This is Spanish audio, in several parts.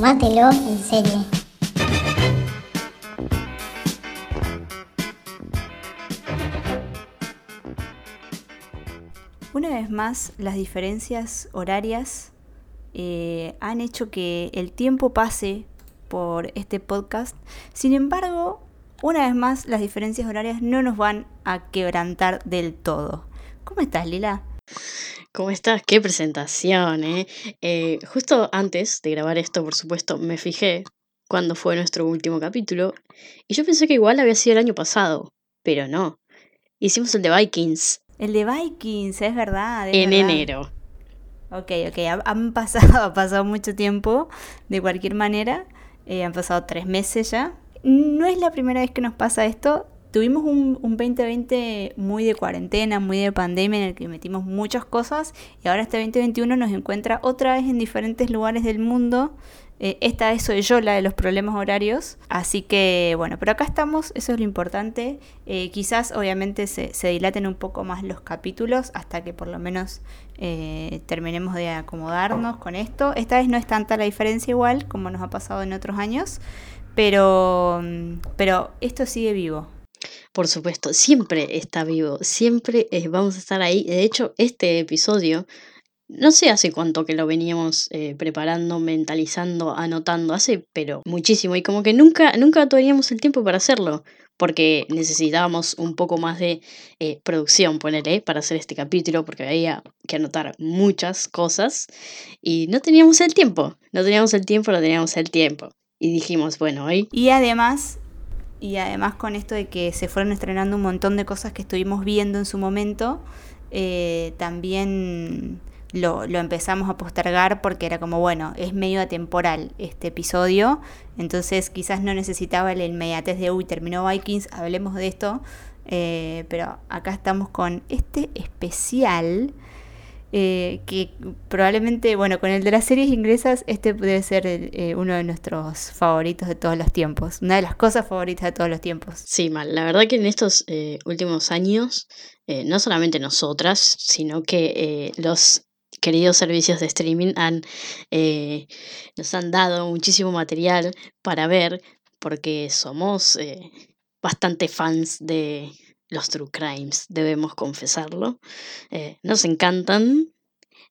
Tómatelo en serie. Una vez más, las diferencias horarias eh, han hecho que el tiempo pase por este podcast. Sin embargo, una vez más, las diferencias horarias no nos van a quebrantar del todo. ¿Cómo estás, Lila? ¿Cómo estás? Qué presentación, ¿eh? ¿eh? Justo antes de grabar esto, por supuesto, me fijé cuándo fue nuestro último capítulo y yo pensé que igual había sido el año pasado, pero no. Hicimos el de Vikings. El de Vikings, es verdad. en enero. Ok, ok, han pasado, ha pasado mucho tiempo, de cualquier manera, eh, han pasado tres meses ya. No es la primera vez que nos pasa esto, tuvimos un, 2020 muy de cuarentena, muy de pandemia, en el que metimos muchas cosas y ahora este 2021 nos encuentra otra vez en diferentes lugares del mundo. Eh, esta vez soy yo la de los problemas horarios, así que bueno, pero acá estamos, eso es lo importante. Eh, quizás obviamente se, dilaten un poco más los capítulos hasta que por lo menos eh, terminemos de acomodarnos con esto. Esta vez no es tanta la diferencia igual como nos ha pasado en otros años, pero, pero esto sigue vivo. Por supuesto, siempre está vivo, siempre eh, vamos a estar ahí. De hecho, este episodio, no sé hace cuánto que lo veníamos eh, preparando, mentalizando, anotando, hace, pero muchísimo. Y como que nunca, nunca teníamos el tiempo para hacerlo, porque necesitábamos un poco más de eh, producción, ponerle, para hacer este capítulo, porque había que anotar muchas cosas y no teníamos el tiempo, no teníamos el tiempo, no teníamos el tiempo. Y dijimos, bueno, hoy... Y además y además con esto de que se fueron estrenando un montón de cosas que estuvimos viendo en su momento, eh, también lo, empezamos a postergar porque era como, bueno, es medio atemporal este episodio, entonces quizás no necesitaba el inmediatez de, uy, terminó Vikings, hablemos de esto, eh, pero acá estamos con este especial eh, que probablemente, bueno, con el de las series inglesas, este debe ser eh, uno de nuestros favoritos de todos los tiempos, una de las cosas favoritas de todos los tiempos. Sí, mal. La verdad que en estos eh, últimos años, no solamente nosotras, sino que los queridos servicios de streaming han, nos han dado muchísimo material para ver, porque somos bastante fans de, los true crimes, debemos confesarlo. Eh, nos encantan,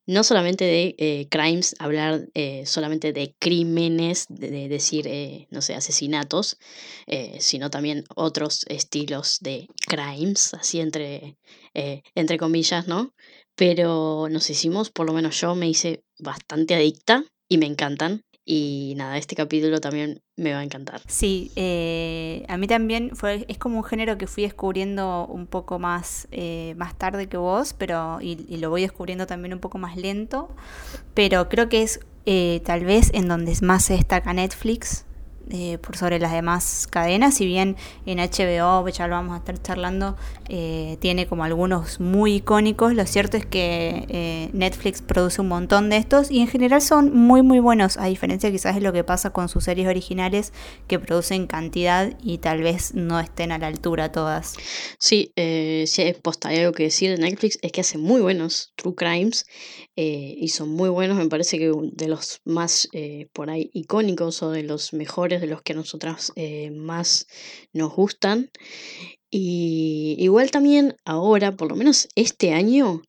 no solamente de eh, crimes, hablar eh, solamente de crímenes, de, decir, no sé, asesinatos, sino también otros estilos de crimes, así entre, entre comillas, ¿no? Pero nos hicimos, por lo menos yo me hice bastante adicta y me encantan. Y nada, este capítulo también me va a encantar. Sí, eh, a mí también fue, es como un género que fui descubriendo un poco más, eh, más tarde que vos, pero y, lo voy descubriendo también un poco más lento. Pero creo que es eh, tal vez en donde más se destaca Netflix, eh, por sobre las demás cadenas, si bien en HBO, ya lo vamos a estar charlando, eh, tiene como algunos muy icónicos, lo cierto es que eh, Netflix produce un montón de estos y en general son muy muy buenos, a diferencia quizás de lo que pasa con sus series originales que producen cantidad y tal vez no estén a la altura todas. Sí, si hay posta, algo que decir de Netflix es que hace muy buenos true crimes y son muy buenos, me parece que de los más por ahí icónicos o de los mejores de los que a nosotras eh, más nos gustan. Y igual también ahora, por lo menos este año,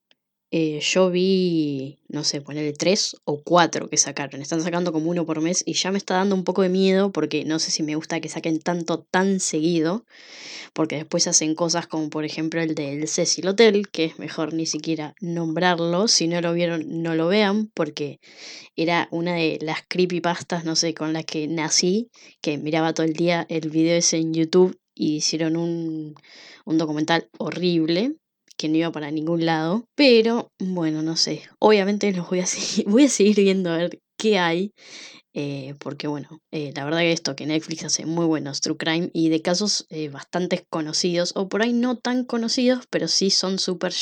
eh, yo vi, no sé, ponerle tres o cuatro que sacaron. Están sacando como uno por mes y ya me está dando un poco de miedo porque no sé si me gusta que saquen tanto tan seguido. Porque después hacen cosas como por ejemplo el del Cecil Hotel, que es mejor ni siquiera nombrarlo. Si no lo vieron, no lo vean porque era una de las creepypastas, no sé, con las que nací, que miraba todo el día el video ese en YouTube y hicieron un, un documental horrible que no iba para ningún lado. Pero bueno, no sé. Obviamente los voy a seguir, voy a seguir viendo a ver qué hay. Eh, porque bueno, eh, la verdad que esto, que Netflix hace muy buenos True Crime y de casos eh, bastante conocidos, o por ahí no tan conocidos, pero sí son súper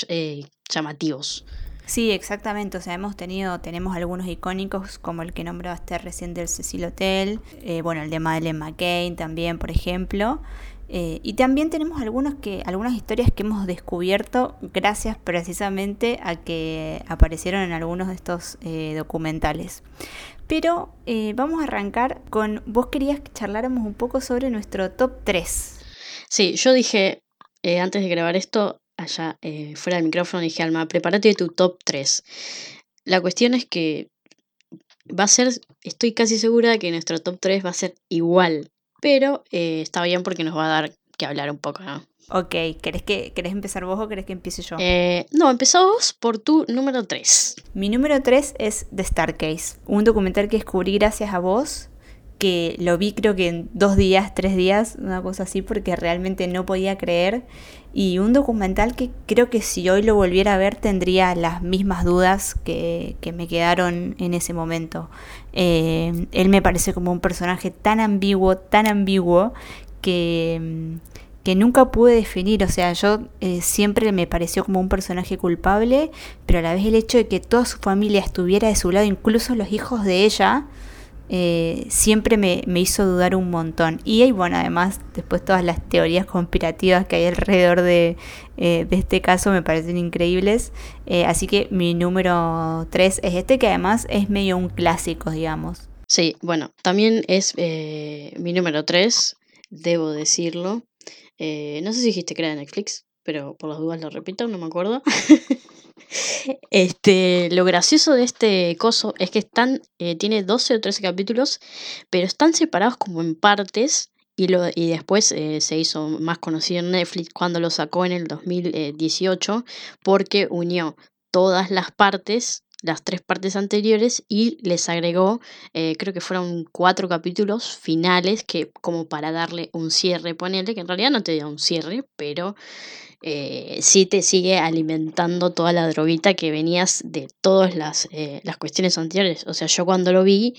llamativos. Sí, exactamente. O sea, hemos tenido, tenemos algunos icónicos, como el que nombraste recién del Cecil Hotel, bueno, el de Madeleine McCain también, por ejemplo. Eh, y también tenemos algunos que, algunas historias que hemos descubierto gracias precisamente a que aparecieron en algunos de estos eh, documentales. Pero eh, vamos a arrancar con, vos querías que charláramos un poco sobre nuestro top 3. Sí, yo dije antes de grabar esto, allá fuera del micrófono, dije Alma, prepárate de tu top 3. La cuestión es que va a ser, estoy casi segura de que nuestro top 3 va a ser igual pero eh, está bien porque nos va a dar que hablar un poco, ¿no? Ok, ¿querés, que, ¿querés empezar vos o querés que empiece yo? Eh, no, empezamos por tu número 3. Mi número 3 es The Starcase, un documental que descubrí gracias a vos, que lo vi creo que en dos días, tres días, una cosa así, porque realmente no podía creer. Y un documental que creo que si hoy lo volviera a ver tendría las mismas dudas que, que me quedaron en ese momento. Eh, él me parece como un personaje tan ambiguo, tan ambiguo, que, que nunca pude definir. O sea, yo eh, siempre me pareció como un personaje culpable, pero a la vez el hecho de que toda su familia estuviera de su lado, incluso los hijos de ella, eh, siempre me, hizo dudar un montón. Y, bueno, además, después todas las teorías conspirativas que hay alrededor de, eh, este caso me parecen increíbles. Eh, así que mi número 3 es este, que además es medio un clásico, digamos. Sí, bueno, también es mi número 3, debo decirlo. no sé si dijiste que era de Netflix, pero por las dudas lo repito, no me acuerdo. Este, lo gracioso de este coso es que están, eh, tiene 12 o 13 capítulos, pero están separados como en partes. Y, lo, y después eh, se hizo más conocido en Netflix cuando lo sacó en el 2018 porque unió todas las partes las tres partes anteriores y les agregó, eh, creo que fueron cuatro capítulos finales que como para darle un cierre, ponele, que en realidad no te da un cierre, pero eh, sí te sigue alimentando toda la droguita que venías de todas las, eh, las cuestiones anteriores. O sea, yo cuando lo vi,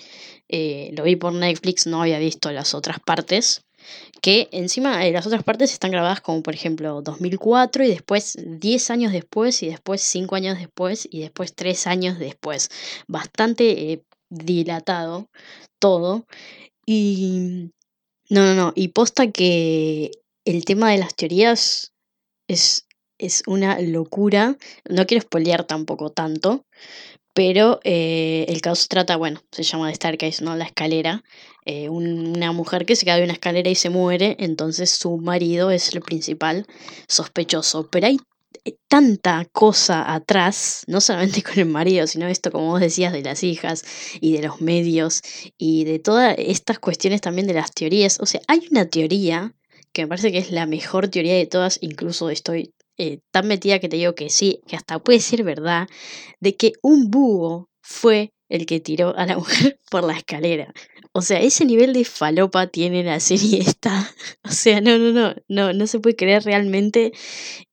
lo vi por Netflix, no había visto las otras partes. Que encima las otras partes están grabadas como por ejemplo 2004 y después 10 años después y después 5 años después y después 3 años después. Bastante dilatado todo. Y... No, no, no. Y posta que el tema de las teorías es, es una locura. No quiero spoilear tampoco tanto, pero eh, el caso trata, bueno, se llama de Staircase, ¿no? La escalera. Eh, una mujer que se cae de una escalera y se muere, entonces su marido es el principal sospechoso. Pero hay eh, tanta cosa atrás, no solamente con el marido, sino esto, como vos decías, de las hijas y de los medios y de todas estas cuestiones también de las teorías. O sea, hay una teoría que me parece que es la mejor teoría de todas, incluso estoy eh, tan metida que te digo que sí, que hasta puede ser verdad, de que un búho fue el que tiró a la mujer por la escalera. O sea, ese nivel de falopa tiene la serie esta. O sea, no, no, no, no, no se puede creer realmente.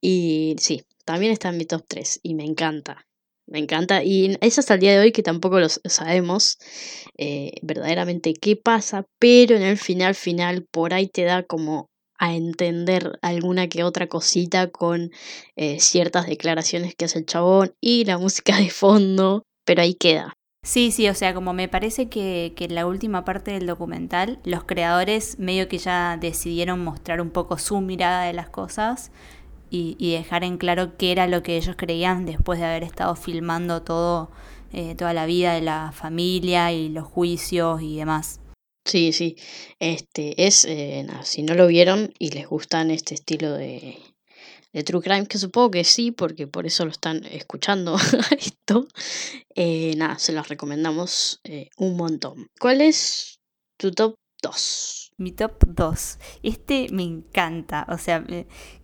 Y sí, también está en mi top 3 y me encanta. Me encanta. Y es hasta el día de hoy que tampoco lo sabemos eh, verdaderamente qué pasa, pero en el final final por ahí te da como a entender alguna que otra cosita con eh, ciertas declaraciones que hace el chabón y la música de fondo, pero ahí queda. Sí, sí, o sea, como me parece que, que en la última parte del documental los creadores medio que ya decidieron mostrar un poco su mirada de las cosas y, y dejar en claro qué era lo que ellos creían después de haber estado filmando todo, eh, toda la vida de la familia y los juicios y demás. Sí, sí. Este es, eh, nada, si no lo vieron y les gustan este estilo de, de True Crime, que supongo que sí, porque por eso lo están escuchando esto, eh, nada, se los recomendamos eh, un montón. ¿Cuál es tu top 2? Mi top 2. Este me encanta. O sea,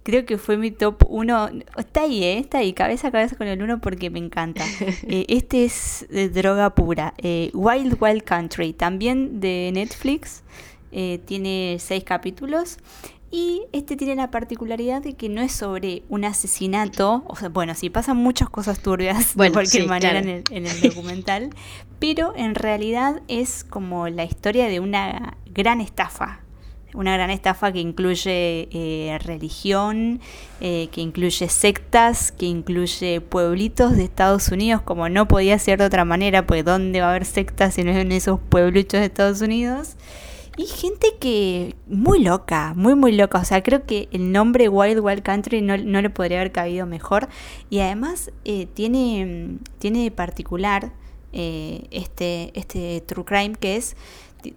creo que fue mi top 1. Está ahí, ¿eh? Está ahí, cabeza a cabeza con el 1 porque me encanta. Eh, este es de droga pura. Eh, Wild Wild Country, también de Netflix. Eh, tiene 6 capítulos. Y este tiene la particularidad de que no es sobre un asesinato, o sea, bueno, sí pasan muchas cosas turbias de cualquier manera en, el, en, el, documental, pero en realidad es como la historia de una gran estafa. Una gran estafa que incluye eh, religión, eh, que incluye sectas, que incluye pueblitos de Estados Unidos, como no podía ser de otra manera, pues ¿dónde va a haber sectas si no es en esos pueblitos de Estados Unidos? Y gente que muy loca, muy muy loca. O sea, creo que el nombre Wild Wild Country no, no le podría haber cabido mejor. Y además eh, tiene, tiene de particular eh, este, este True Crime que es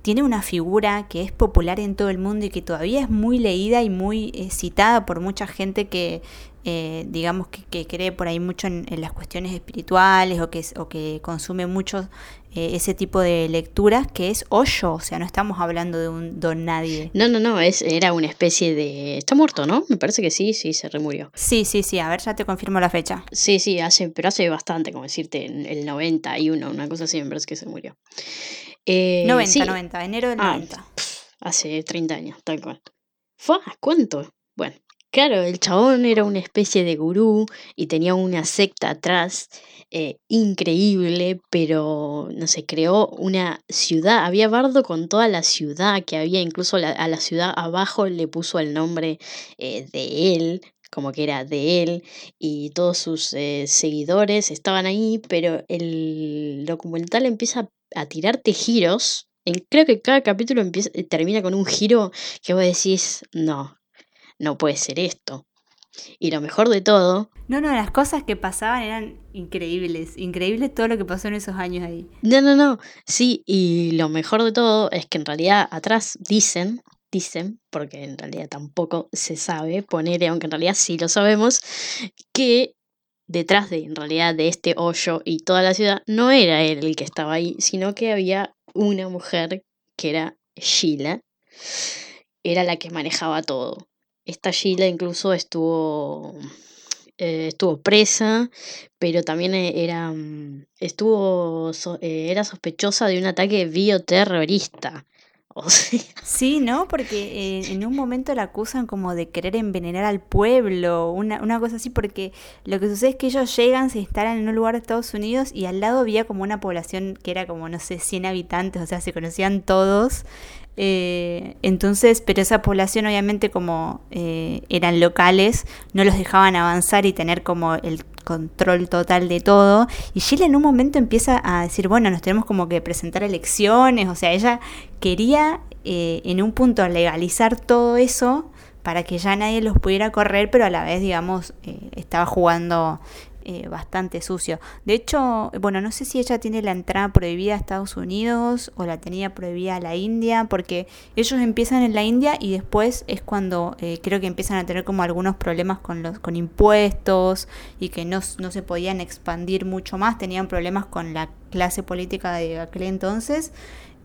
tiene una figura que es popular en todo el mundo y que todavía es muy leída y muy eh, citada por mucha gente que eh, digamos que, cree por ahí mucho en, las cuestiones espirituales o que, o que consume mucho eh, ese tipo de lecturas, que es Osho, o sea, no estamos hablando de un don nadie. No, no, no, es, era una especie de... Está muerto, ¿no? Me parece que sí, sí, se remurió. Sí, sí, sí, a ver, ya te confirmo la fecha. Sí, sí, hace, pero hace bastante, como decirte, en el 91, una cosa así, me parece que se murió. 90, eh, 90, enero del 90. Ah, hace 30 años, tal cual. ¿Fue? ¿Cuánto? Bueno, Claro, el chabón era una especie de gurú y tenía una secta atrás eh, increíble, pero no sé, creó una ciudad. Había bardo con toda la ciudad que había, incluso a la ciudad abajo le puso el nombre eh, de él, como que era de él, y todos sus eh, seguidores estaban ahí, pero el documental empieza a tirarte giros. Creo que cada capítulo empieza, termina con un giro que vos decís, no, no puede ser esto. Y lo mejor de todo... No, no, las cosas que pasaban eran increíbles, increíble todo lo que pasó en esos años ahí. No, no, no, sí, y lo mejor de todo es que en realidad atrás dicen, dicen, porque en realidad tampoco se sabe, poner, aunque en realidad sí lo sabemos, que detrás de, en realidad, de este hoyo y toda la ciudad, no era él el que estaba ahí, sino que había una mujer que era Sheila, era la que manejaba todo. Esta Sheila incluso estuvo, eh, estuvo presa, pero también e, era, mm, estuvo, eh, era sospechosa de un ataque bioterrorista. Sí, ¿no? Porque eh, en un momento la acusan como de querer envenenar al pueblo, una, una cosa así, porque lo que sucede es que ellos llegan, se instalan en un lugar de Estados Unidos y al lado había como una población que era como, no sé, 100 habitantes, o sea, se conocían todos. Eh, entonces, pero esa población obviamente como eh, eran locales, no los dejaban avanzar y tener como el control total de todo. Y Sheila en un momento empieza a decir, bueno, nos tenemos como que presentar elecciones, o sea, ella quería eh, en un punto legalizar todo eso para que ya nadie los pudiera correr, pero a la vez, digamos, estaba jugando eh, bastante sucio. De hecho, bueno, no sé si ella tiene la entrada prohibida a Estados Unidos o la tenía prohibida a la India, porque ellos empiezan en la India y después es cuando eh, creo que empiezan a tener como algunos problemas con los con impuestos y que no, no se podían expandir mucho más, tenían problemas con la clase política de aquel entonces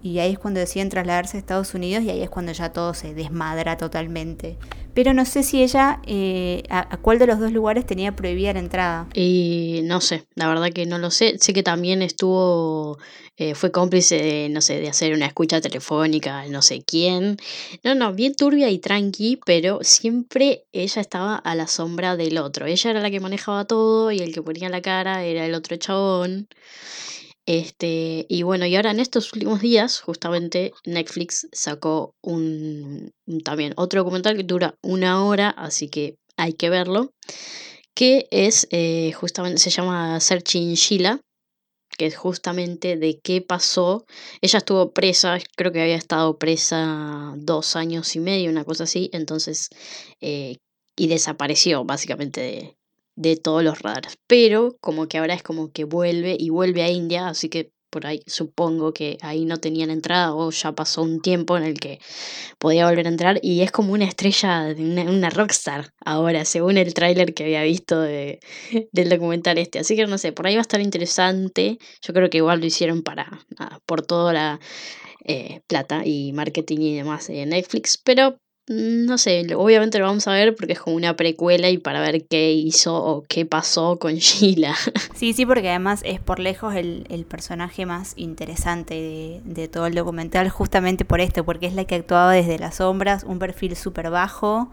y ahí es cuando deciden trasladarse a Estados Unidos y ahí es cuando ya todo se desmadra totalmente. Pero no sé si ella, eh, a, cuál de los dos lugares tenía prohibida la entrada. Y no sé, la verdad que no lo sé. Sé que también estuvo, eh, fue cómplice, de, no sé, de hacer una escucha telefónica, no sé quién. No, no, bien turbia y tranqui, pero siempre ella estaba a la sombra del otro. Ella era la que manejaba todo y el que ponía la cara era el otro chabón. Este, y bueno, y ahora en estos últimos días, justamente Netflix sacó un, también otro documental que dura una hora, así que hay que verlo, que es eh, justamente, se llama Searching Sheila, que es justamente de qué pasó. Ella estuvo presa, creo que había estado presa dos años y medio, una cosa así, entonces, eh, y desapareció básicamente de, de todos los radares. Pero como que ahora es como que vuelve y vuelve a India, así que por ahí supongo que ahí no tenían entrada o ya pasó un tiempo en el que podía volver a entrar y es como una estrella, una, una rockstar ahora, según el tráiler que había visto de, del documental este. Así que no sé, por ahí va a estar interesante. Yo creo que igual lo hicieron para, por toda la eh, plata y marketing y demás de Netflix, pero no sé, obviamente lo vamos a ver porque es como una precuela y para ver qué hizo o qué pasó con Sheila. Sí, sí, porque además es por lejos el, personaje más interesante de, todo el documental, justamente por esto, porque es la que actuaba desde las sombras, un perfil súper bajo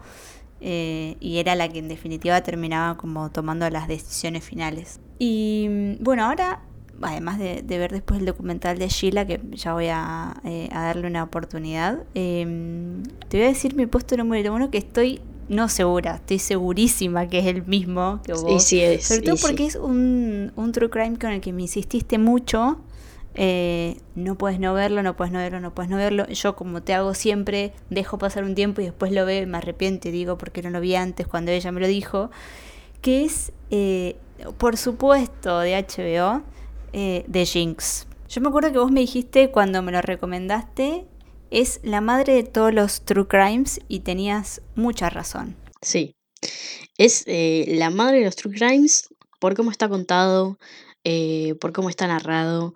eh, y era la que en definitiva terminaba como tomando las decisiones finales. Y mm, bueno, ahora además de, ver después el documental de Sheila, que ya voy a, eh, darle una oportunidad, em, te voy a decir mi puesto número uno que estoy no segura, estoy segurísima que es el mismo que vos. Sí, sí es, Sobre todo porque es un, un true crime con el que me insististe mucho. eh, no puedes no verlo, no puedes no verlo, no puedes no verlo. Yo como te hago siempre, dejo pasar un tiempo y después lo veo y me arrepiento y digo porque no lo vi antes cuando ella me lo dijo, que es, eh, por supuesto, de HBO, eh, de Jinx. Yo me acuerdo que vos me dijiste cuando me lo recomendaste, es la madre de todos los true crimes y tenías mucha razón. Sí, es la madre de los true crimes por cómo está contado, por cómo está narrado,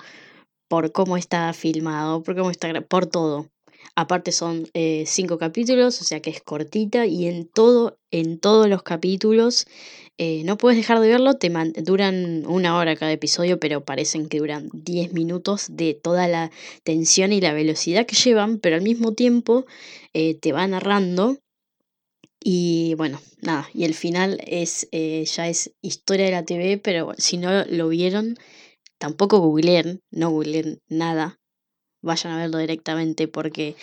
por cómo está filmado, por cómo está por todo. Aparte son eh, cinco capítulos, o sea que es cortita y en todo, en todos los capítulos eh, no puedes dejar de verlo, te duran una hora cada episodio, pero parecen que duran 10 minutos de toda la tensión y la velocidad que llevan, pero al mismo tiempo eh, te va narrando. Y bueno, nada, y el final es ya es historia de la TV, pero si no lo vieron, tampoco googleen, no googleen nada, vayan a verlo directamente porque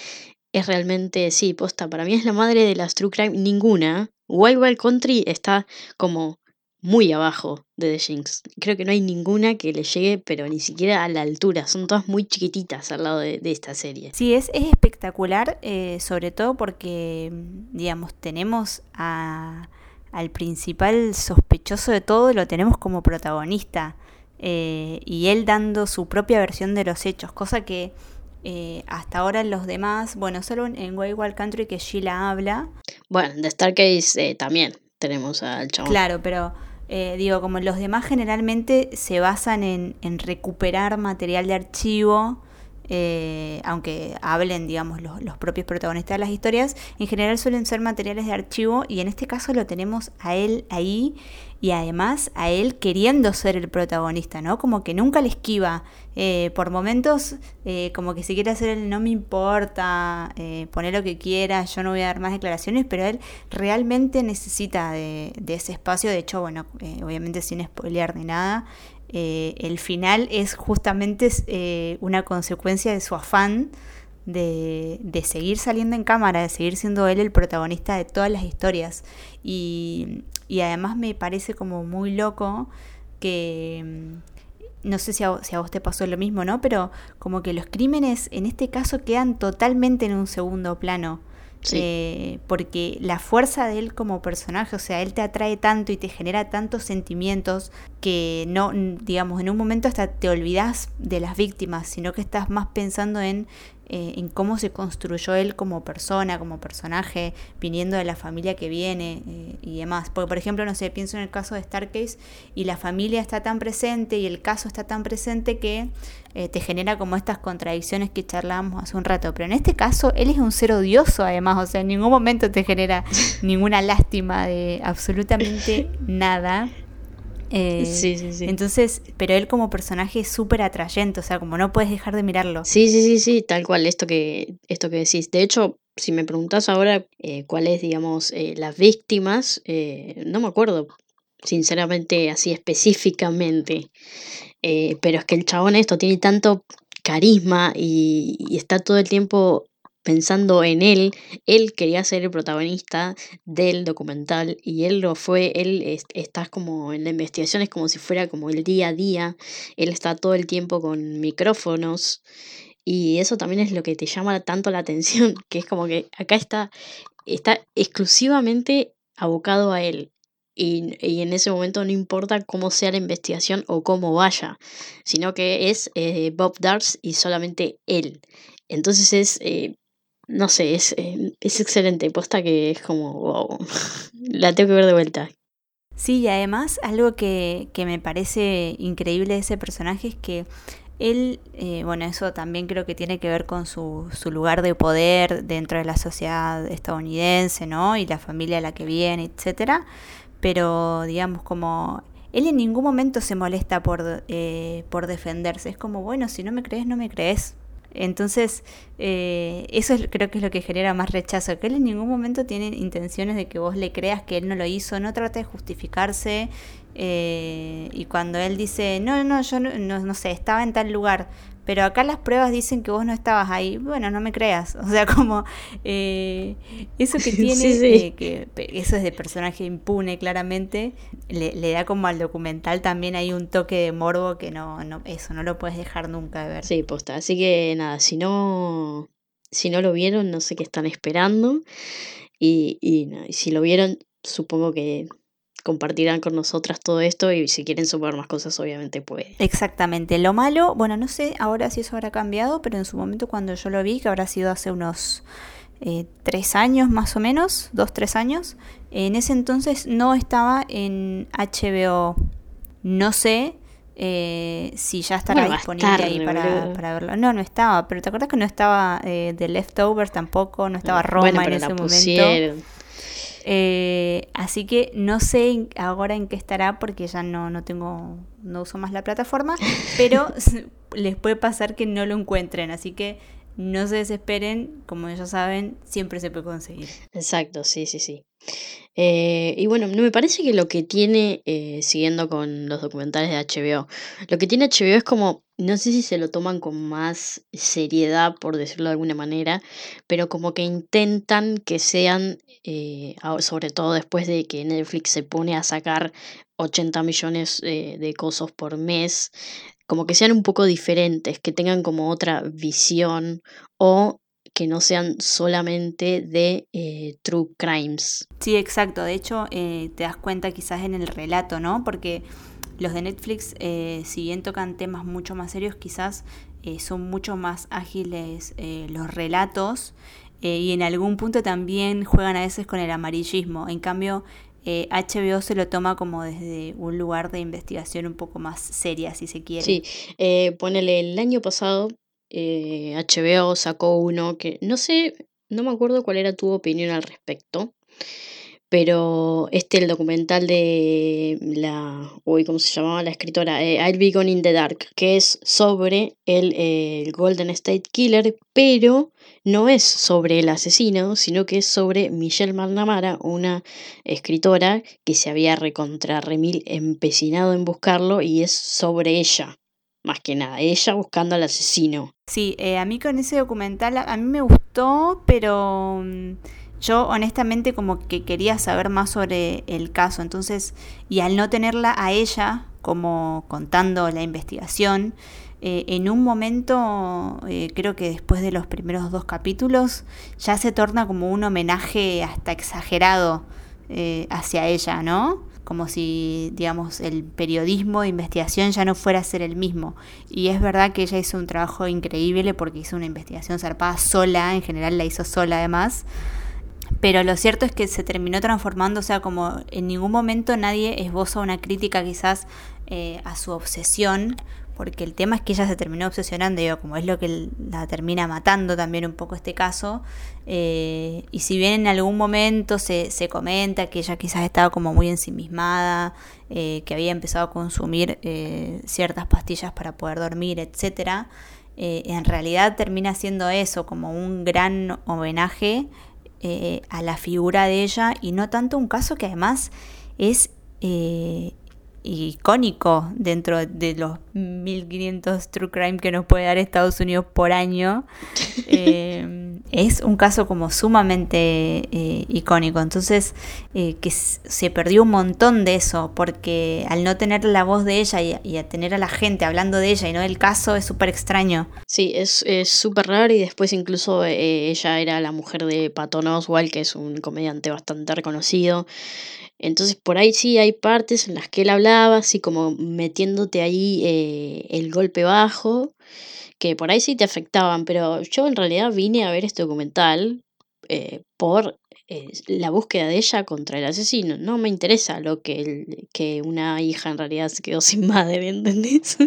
es realmente, sí, posta, para mí es la madre de las True Crime, ninguna. Wild Wild Country está como muy abajo de The Jinx. Creo que no hay ninguna que le llegue, pero ni siquiera a la altura. Son todas muy chiquititas al lado de, esta serie. Sí, es, es espectacular, eh, sobre todo porque, digamos, tenemos a, al principal sospechoso de todo, lo tenemos como protagonista. Eh, y él dando su propia versión de los hechos, cosa que eh, hasta ahora los demás, bueno, solo en Way Wild Country que Sheila habla. Bueno, de Starcase eh, también tenemos al chabón. Claro, pero digo, como los demás generalmente se basan en, en recuperar material de archivo eh, aunque hablen, digamos, los, propios protagonistas de las historias, en general suelen ser materiales de archivo y en este caso lo tenemos a él ahí y además a él queriendo ser el protagonista, ¿no? Como que nunca le esquiva. Eh, por momentos, eh, como que si quiere hacer el no me importa, poner lo que quiera, yo no voy a dar más declaraciones, pero él realmente necesita de, de ese espacio. De hecho, bueno, obviamente sin spoilear ni nada, eh, el final es justamente eh, una consecuencia de su afán de, seguir saliendo en cámara, de seguir siendo él el protagonista de todas las historias. Y, además me parece como muy loco que, mm, no sé si a, si a, vos te pasó lo mismo, ¿no? Pero como que los crímenes en este caso quedan totalmente en un segundo plano. Eh, porque la fuerza de él como personaje, o sea, él te atrae tanto y te genera tantos sentimientos que no, digamos, en un momento hasta te olvidas de las víctimas, sino que estás más pensando en eh, en cómo se construyó él como persona, como personaje, viniendo de la familia que viene eh, y demás. Porque, por ejemplo, no sé, pienso en el caso de Starcase y la familia está tan presente y el caso está tan presente que eh, te genera como estas contradicciones que charlábamos hace un rato. Pero en este caso, él es un ser odioso, además, o sea, en ningún momento te genera ninguna lástima de absolutamente nada. Eh, sí, sí, sí. Entonces, pero él como personaje es súper atrayente, o sea, como no puedes dejar de mirarlo. Sí, sí, sí, sí, tal cual, esto que, esto que decís. De hecho, si me preguntas ahora eh, cuáles, digamos, eh, las víctimas, no me acuerdo, sinceramente, así específicamente. Pero es que el chabón esto tiene tanto carisma y, y está todo el tiempo pensando en él, él quería ser el protagonista del documental y él lo fue, él está como en la investigación, es como si fuera como el día a día, él está todo el tiempo con micrófonos y eso también es lo que te llama tanto la atención, que es como que acá está, está exclusivamente abocado a él. Y, en ese momento no importa cómo sea la investigación o cómo vaya, sino que es eh, Bob Darts y solamente él. Entonces es, eh, no sé, es, eh, es excelente. Posta que es como, wow, la tengo que ver de vuelta. Sí, y además algo que, que me parece increíble de ese personaje es que él, eh, bueno, eso también creo que tiene que ver con su, su lugar de poder dentro de la sociedad estadounidense, ¿no? Y la familia a la que viene, etcétera. Pero, digamos, como él en ningún momento se molesta por, eh, por defenderse. Es como, bueno, si no me crees, no me crees. Entonces, eh, eso es, creo que es lo que genera más rechazo, que él en ningún momento tiene intenciones de que vos le creas que él no lo hizo, no trata de justificarse, eh, y cuando él dice, no, no, yo no, no, sé, estaba en tal lugar, pero acá las pruebas dicen que vos no estabas ahí. Bueno, no me creas. O sea, como eh, eso que tiene, eh, que eso es de personaje impune claramente, le, da como al documental también hay un toque de morbo que no, no eso no lo puedes dejar nunca de ver. Sí, posta. Así que nada, si no, si no lo vieron, no sé qué están esperando. Y, y si lo vieron, supongo que compartirán con nosotras todo esto y si quieren sumar más cosas obviamente puede. Exactamente. Lo malo, bueno, no sé ahora si eso habrá cambiado, pero en su momento cuando yo lo vi, que habrá sido hace unos eh, tres años más o menos, dos, tres años, en ese entonces no estaba en HBO. No sé eh, si ya estará disponible ahí para, para, verlo. No, no estaba, pero ¿te acuerdas que no estaba eh, The Leftovers tampoco? No estaba Roma en ese momento. Eh, así que no sé ahora en qué estará porque ya no, no tengo, no uso más la plataforma, pero les puede pasar que no lo encuentren, así que no se desesperen, como ya saben, siempre se puede conseguir. Exacto, sí, sí, sí. Eh, y bueno, me parece que lo que tiene, eh, siguiendo con los documentales de HBO, lo que tiene HBO es como, no sé si se lo toman con más seriedad, por decirlo de alguna manera, pero como que intentan que sean, eh, sobre todo después de que Netflix se pone a sacar 80 millones de cosas por mes, como que sean un poco diferentes, que tengan como otra visión o que no sean solamente de eh, true crimes. Sí, exacto. De hecho, eh, te das cuenta quizás en el relato, ¿no? Porque los de Netflix, eh, si bien tocan temas mucho más serios, quizás son mucho más ágiles los relatos y en algún punto también juegan a veces con el amarillismo. En cambio, HBO se lo toma como desde un lugar de investigación un poco más seria, si se quiere. Sí, ponele el año pasado HBO eh, sacó uno que no sé, no me acuerdo cuál era tu opinión al respecto, pero este, el documental de la, uy, ¿cómo se llamaba la escritora? Eh, I'll Be Gone in the Dark, que es sobre el, Golden State Killer, pero no es sobre el asesino, sino que es sobre Michelle McNamara, una escritora que se había recontra remil empecinado en buscarlo y es sobre ella más que nada, ella buscando al asesino. Sí, eh, a mí con ese documental, a, mí me gustó, pero mm, yo honestamente como que quería saber más sobre el caso, entonces, y al no tenerla a ella como contando la investigación, eh, en un momento, eh, creo que después de los primeros dos capítulos, ya se torna como un homenaje hasta exagerado hacia ella, ¿no? Como si, digamos, el periodismo de investigación ya no fuera a ser el mismo. Y es verdad que ella hizo un trabajo increíble porque hizo una investigación zarpada sola, en general la hizo sola además. Pero lo cierto es que se terminó transformando, o sea, como en ningún momento nadie esboza una crítica quizás eh, a su obsesión porque el tema es que ella se terminó obsesionando, digo, como es lo que la termina matando también un poco este caso, eh, y si bien en algún momento se, se, comenta que ella quizás estaba como muy ensimismada, eh, que había empezado a consumir eh, ciertas pastillas para poder dormir, etc., en realidad termina siendo eso, como un gran homenaje a la figura de ella y no tanto un caso que además es icónico dentro de los 1500 true crime que nos puede dar Estados Unidos por año. Eh, es un caso como sumamente eh, icónico. Entonces, eh, que se perdió un montón de eso, porque al no tener la voz de ella y, a tener a la gente hablando de ella y no del caso, es súper extraño. Sí, es súper raro y después incluso ella era la mujer de Patton Oswalt, que es un comediante bastante reconocido. Entonces por ahí sí hay partes en las que él hablaba, así como metiéndote ahí eh, el golpe bajo, que por ahí sí te afectaban, pero yo en realidad vine a ver este documental eh, por eh, la búsqueda de ella contra el asesino. No me interesa lo que, que una hija en realidad se quedó sin madre, ¿entendés?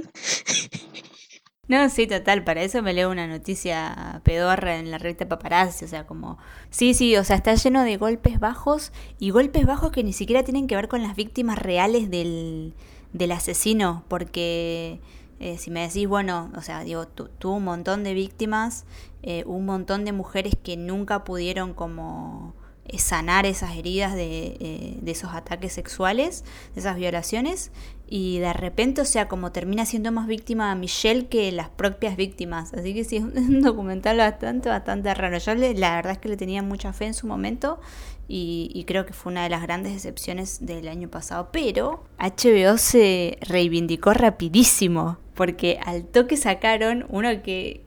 No, sí, total, para eso me leo una noticia pedorra en la revista Paparazzi, o sea, como, sí, sí, o sea, está lleno de golpes bajos y golpes bajos que ni siquiera tienen que ver con las víctimas reales del, del asesino, porque eh, si me decís, bueno, o sea, digo, tuvo un montón de víctimas, eh, un montón de mujeres que nunca pudieron como eh, sanar esas heridas de, eh, de, esos ataques sexuales, de esas violaciones, y de repente, o sea, como termina siendo más víctima Michelle que las propias víctimas. Así que sí, es un documental bastante, bastante raro. Yo la verdad es que le tenía mucha fe en su momento y, y, creo que fue una de las grandes decepciones del año pasado. Pero HBO se reivindicó rapidísimo, porque al toque sacaron uno que,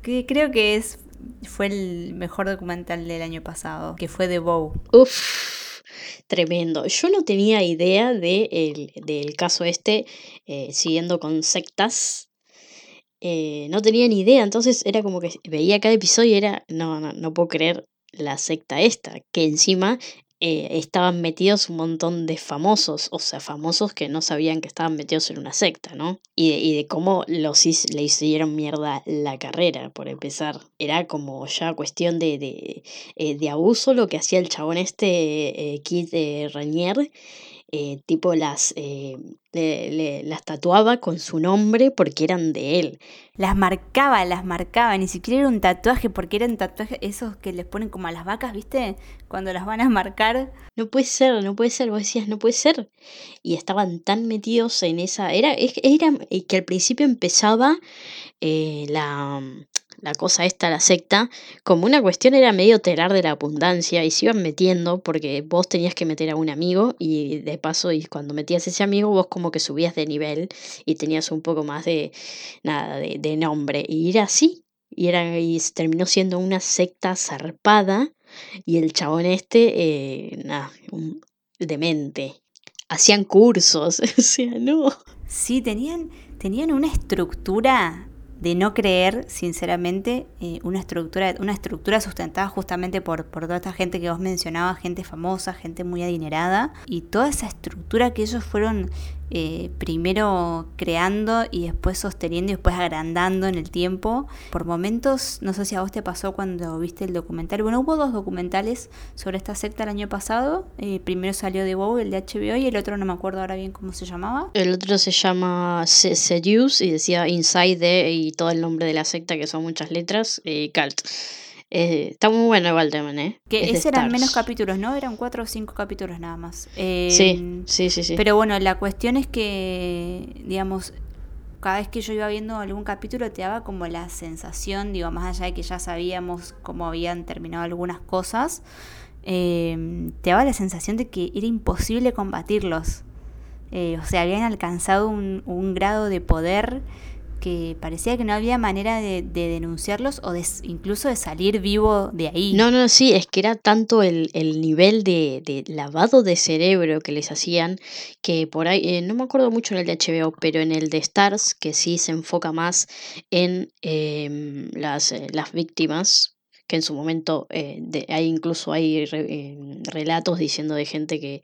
que creo que es fue el mejor documental del año pasado, que fue The Bow. Uf, tremendo. Yo no tenía idea de del caso este, eh, siguiendo con sectas. Eh, no tenía ni idea, entonces era como que veía cada episodio y era, no, no, no puedo creer la secta esta, que encima eh, estaban metidos un montón de famosos, o sea, famosos que no sabían que estaban metidos en una secta, ¿no? Y de, y de cómo los le hicieron mierda la carrera, por empezar. Era como ya cuestión de, de, eh, de abuso lo que hacía el chabón este, eh, Kid eh, tipo las, eh, le, las tatuaba con su nombre porque eran de él. Las marcaba, las marcaba, ni siquiera era un tatuaje porque eran tatuajes esos que les ponen como a las vacas, ¿viste? Cuando las van a marcar. No puede ser, no puede ser, vos decías, no puede ser. Y estaban tan metidos en esa... Era, era eh, que al principio empezaba la la cosa esta, la secta, como una cuestión era medio telar de la abundancia y se iban metiendo porque vos tenías que meter a un amigo y de paso y cuando metías ese amigo vos como que subías de nivel y tenías un poco más de nada de, de nombre. Y era así y era y terminó siendo una secta zarpada y el chabón este eh, nada demente. Hacían cursos o sea no. Sí tenían tenían una estructura de no creer, sinceramente, eh, una, estructura, una estructura sustentada justamente por, por toda esta gente que vos mencionabas, gente famosa, gente muy adinerada, y toda esa estructura que ellos fueron eh, primero creando y después sosteniendo y después agrandando en el tiempo. Por momentos, no sé si a vos te pasó cuando viste el documental. Bueno, hubo dos documentales sobre esta secta el año pasado. Eh, primero salió de Bow, el de HBO, y el otro no me acuerdo ahora bien cómo se llamaba. El otro se llama Seduce y decía Inside y todo el nombre de la secta, que son muchas letras, y Cult. Eh, está muy bueno igual también, ¿eh? Que ese eran menos capítulos, ¿no? Eran cuatro o cinco capítulos nada más. Eh, sí, sí, sí, sí. Pero bueno, la cuestión es que, digamos, cada vez que yo iba viendo algún capítulo te daba como la sensación, digo, más allá de que ya sabíamos cómo habían terminado algunas cosas, eh, te daba la sensación de que era imposible combatirlos. o sea, habían alcanzado un, un grado de poder que parecía que no había manera de, denunciarlos o de, incluso de salir vivo de ahí. No, no, sí, es que era tanto el, nivel de, lavado de cerebro que les hacían que por ahí, eh, no me acuerdo mucho en el de HBO, pero en el de Stars, que sí se enfoca más en em, eh, las víctimas, que en su momento eh, hay incluso hay relatos diciendo de gente que,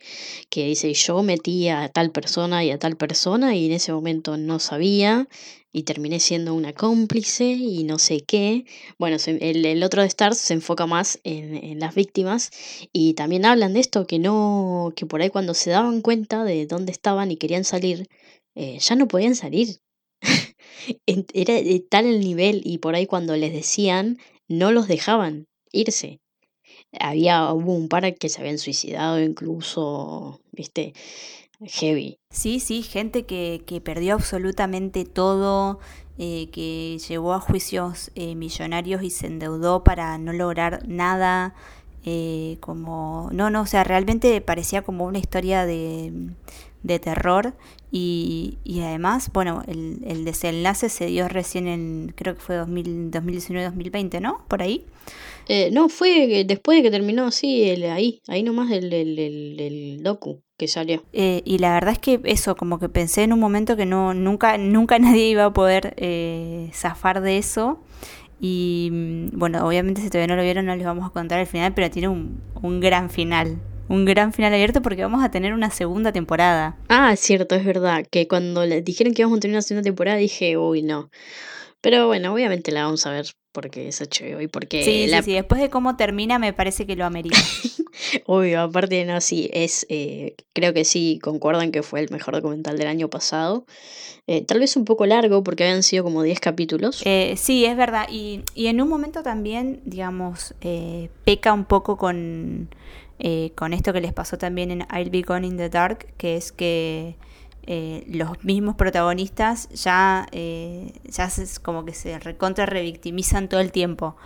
que dice yo metí a tal persona y a tal persona y en ese momento no sabía y terminé siendo una cómplice y no sé qué. Bueno, el, el otro de Stars se enfoca más en, en, las víctimas y también hablan de esto, que no, que por ahí cuando se daban cuenta de dónde estaban y querían salir, eh, ya no podían salir. Era tal el nivel y por ahí cuando les decían, no los dejaban irse. Había, hubo un par que se habían suicidado incluso, viste, heavy. Sí, sí, gente que, que perdió absolutamente todo, eh, que llevó a juicios eh, millonarios y se endeudó para no lograr nada. Eh, como, no, no, o sea, realmente parecía como una historia de, de terror y, y, además, bueno, el, el, desenlace se dio recién en, creo que fue 2019-2020, ¿no? Por ahí. Eh, no, fue después de que terminó, sí, el, ahí, ahí nomás el, el, el docu que salió. Eh, y la verdad es que eso, como que pensé en un momento que no, nunca, nunca nadie iba a poder eh, zafar de eso. Y mm, bueno, obviamente si todavía no lo vieron no les vamos a contar el final, pero tiene un, un gran final. Un gran final abierto porque vamos a tener una segunda temporada. Ah, es cierto, es verdad. Que cuando le dijeron que íbamos a tener una segunda temporada dije, uy, no. Pero bueno, obviamente la vamos a ver porque es HBO y porque... Sí, sí, sí, después de cómo termina me parece que lo amerita. Obvio, aparte no, sí, es, eh, creo que sí, concuerdan que fue el mejor documental del año pasado. Eh, tal vez un poco largo porque habían sido como 10 capítulos. Eh, sí, es verdad. Y, y, en un momento también, digamos, peca un poco con, con esto que les pasó también en I'll Be Gone in the Dark, que es que eh, los mismos protagonistas ya, eh, ya como que se recontra revictimizan todo el tiempo.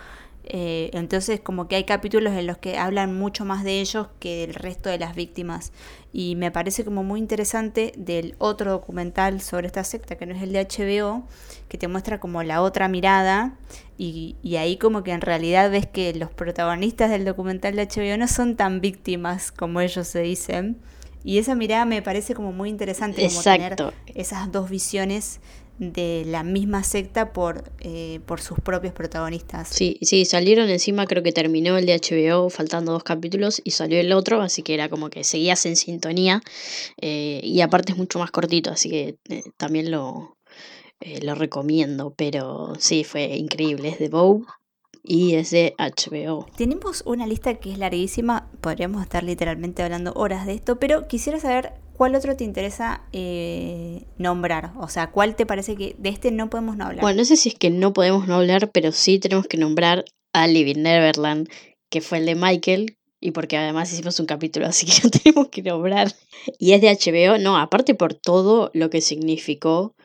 Eh, entonces como que hay capítulos en los que hablan mucho más de ellos que del resto de las víctimas. Y me parece como muy interesante del otro documental sobre esta secta, que no es el de HBO, que te muestra como la otra mirada. Y, y ahí como que en realidad ves que los protagonistas del documental de HBO no son tan víctimas como ellos se dicen y esa mirada me parece como muy interesante, como tener esas dos visiones de la misma secta por, eh, por sus propios protagonistas. Sí, sí, salieron encima, creo que terminó el de HBO faltando dos capítulos y salió el otro, así que era como que seguías en sintonía eh, y aparte es mucho más cortito, así que eh, también lo, lo recomiendo, pero sí, fue increíble, es de Bow, y es de HBO. Tenemos una lista que es larguísima, podríamos estar literalmente hablando horas de esto, pero quisiera saber cuál otro te interesa eh, nombrar, o sea, cuál te parece que de este no podemos no hablar. Bueno, no sé si es que no podemos no hablar, pero sí tenemos que nombrar a Living Neverland, que fue el de Michael, y porque además hicimos un capítulo, así que lo tenemos que nombrar. Y es de HBO, no, aparte por todo lo que significó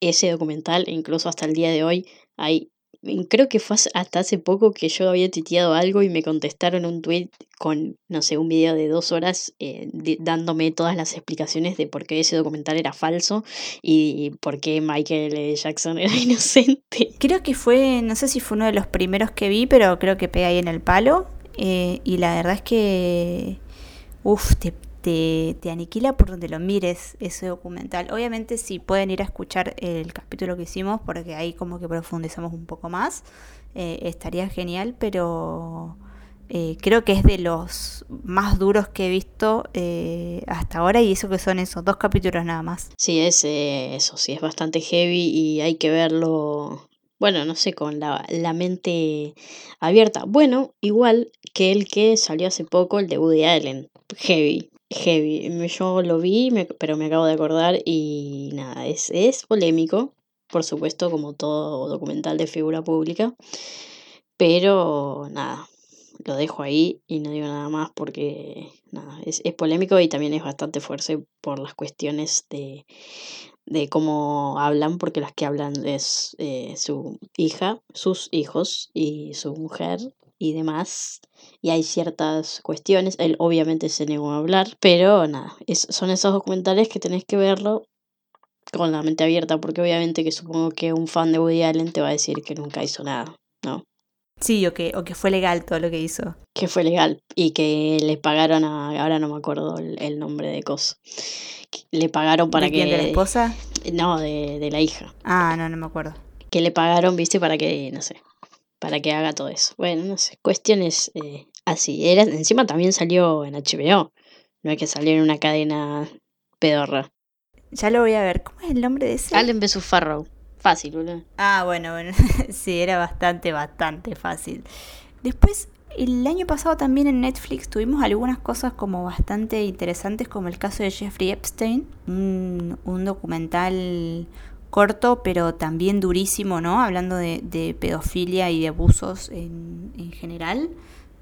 ese documental, incluso hasta el día de hoy hay creo que fue hasta hace poco que yo había tuiteado algo y me contestaron un tweet con, no sé, un video de dos horas eh, dándome todas las explicaciones de por qué ese documental era falso y por qué Michael Jackson era inocente. Creo que fue, no sé si fue uno de los primeros que vi, pero creo que pega ahí en el palo. Eh, y la verdad es que, uff, te, te, aniquila por donde lo mires ese documental. Obviamente si pueden ir a escuchar el capítulo que hicimos, porque ahí como que profundizamos un poco más, eh, estaría genial, pero eh, creo que es de los más duros que he visto eh, hasta ahora y eso que son esos dos capítulos nada más. Sí, es eso, sí, es bastante heavy y hay que verlo bueno, no sé, con la, mente abierta. Bueno, igual que el que salió hace poco, el de Woody Allen. Heavy heavy. Yo lo vi, pero me acabo de acordar y nada, es, es polémico, por supuesto, como todo documental de figura pública. Pero nada, lo dejo ahí y no digo nada más porque nada, es, es polémico y también es bastante fuerte por las cuestiones de, de cómo hablan, porque las que hablan es eh, su hija, sus hijos y su mujer y demás. Y hay ciertas cuestiones, él obviamente se negó a hablar, pero nada, es, son esos documentales que tenés que verlo con la mente abierta, porque obviamente que supongo que un fan de Woody Allen te va a decir que nunca hizo nada, ¿no? Sí, o que, o que fue legal todo lo que hizo. Que fue legal y que le pagaron a, ahora no me acuerdo el, nombre de cosa. Le pagaron para que... ¿De la esposa? No, de, de la hija. Ah, no, no me acuerdo. Que le pagaron, viste, para que, no sé, para que haga todo eso. Bueno, no sé, cuestiones eh, así. Era, encima también salió en HBO, no es que salió en una cadena pedorra. Ya lo voy a ver. ¿Cómo es el nombre de ese? Allen vs. Farrow. Fácil, boludo. Ah, bueno, bueno. sí, era bastante, bastante fácil. Después, el año pasado también en Netflix tuvimos algunas cosas como bastante interesantes, como el caso de Jeffrey Epstein, un, un documental corto, pero también durísimo, ¿no? Hablando de, pedofilia y de abusos en, en general.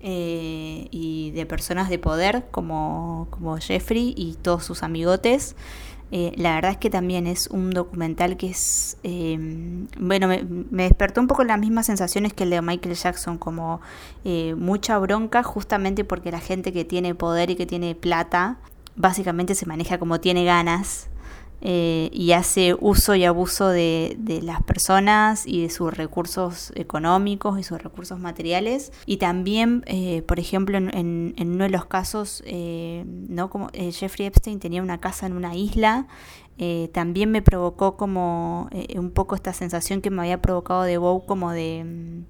Eh, y de personas de poder como, como Jeffrey y todos sus amigotes. Eh, la verdad es que también es un documental que es, em, bueno, me, me, despertó un poco las mismas sensaciones que el de Michael Jackson, como eh, mucha bronca justamente porque la gente que tiene poder y que tiene plata, básicamente se maneja como tiene ganas eh, y hace uso y abuso de, de, las personas y de sus recursos económicos y sus recursos materiales. Y también, eh, por ejemplo, en, en, uno de los casos, eh, ¿no? como Jeffrey Epstein tenía una casa en una isla, también me provocó como un poco esta sensación que me había provocado de Bow como de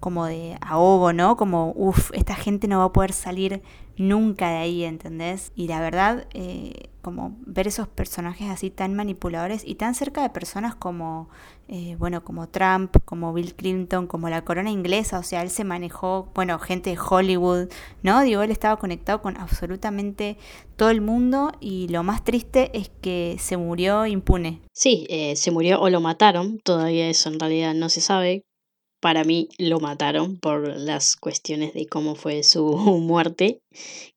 como de ahogo, ¿no? Como, uff, esta gente no va a poder salir nunca de ahí, ¿entendés? Y la verdad, eh, como ver esos personajes así tan manipuladores y tan cerca de personas como, eh, bueno, como Trump, como Bill Clinton, como la corona inglesa, o sea, él se manejó, bueno, gente de Hollywood, ¿no? Digo, él estaba conectado con absolutamente todo el mundo y lo más triste es que se murió impune. Sí, eh, se murió o lo mataron, todavía eso en realidad no se sabe, para mí lo mataron por las cuestiones de cómo fue su muerte,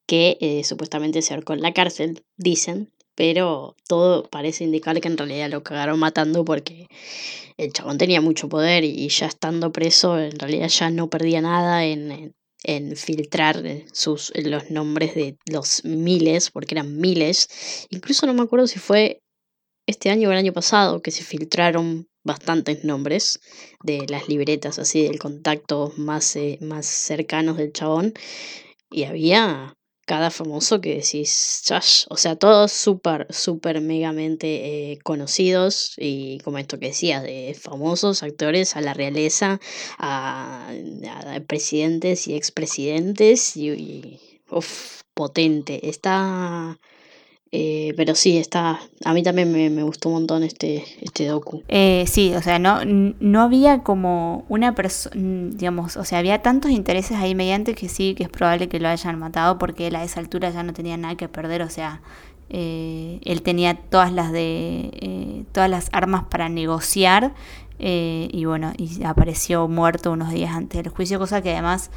que eh, supuestamente se ahorcó en la cárcel, dicen, pero todo parece indicar que en realidad lo cagaron matando porque el chabón tenía mucho poder y ya estando preso en realidad ya no perdía nada en, en filtrar sus, los nombres de los miles, porque eran miles. Incluso no me acuerdo si fue este año o el año pasado que se filtraron bastantes nombres de las libretas así del contacto más, eh, más cercanos del chabón y había cada famoso que decís, Chash, o sea, todos súper, súper megamente eh, conocidos y como esto que decías, de famosos actores a la realeza, a, presidentes y expresidentes y, y potente. Está eh, pero sí, está. A mí también me, gustó un montón este, este docu. Eh, sí, o sea, no, no había como una persona, digamos, o sea, había tantos intereses ahí mediante que sí, que es probable que lo hayan matado porque él a esa altura ya no tenía nada que perder, o sea, eh, él tenía todas las de todas las armas para negociar y bueno, y apareció muerto unos días antes del juicio, cosa que además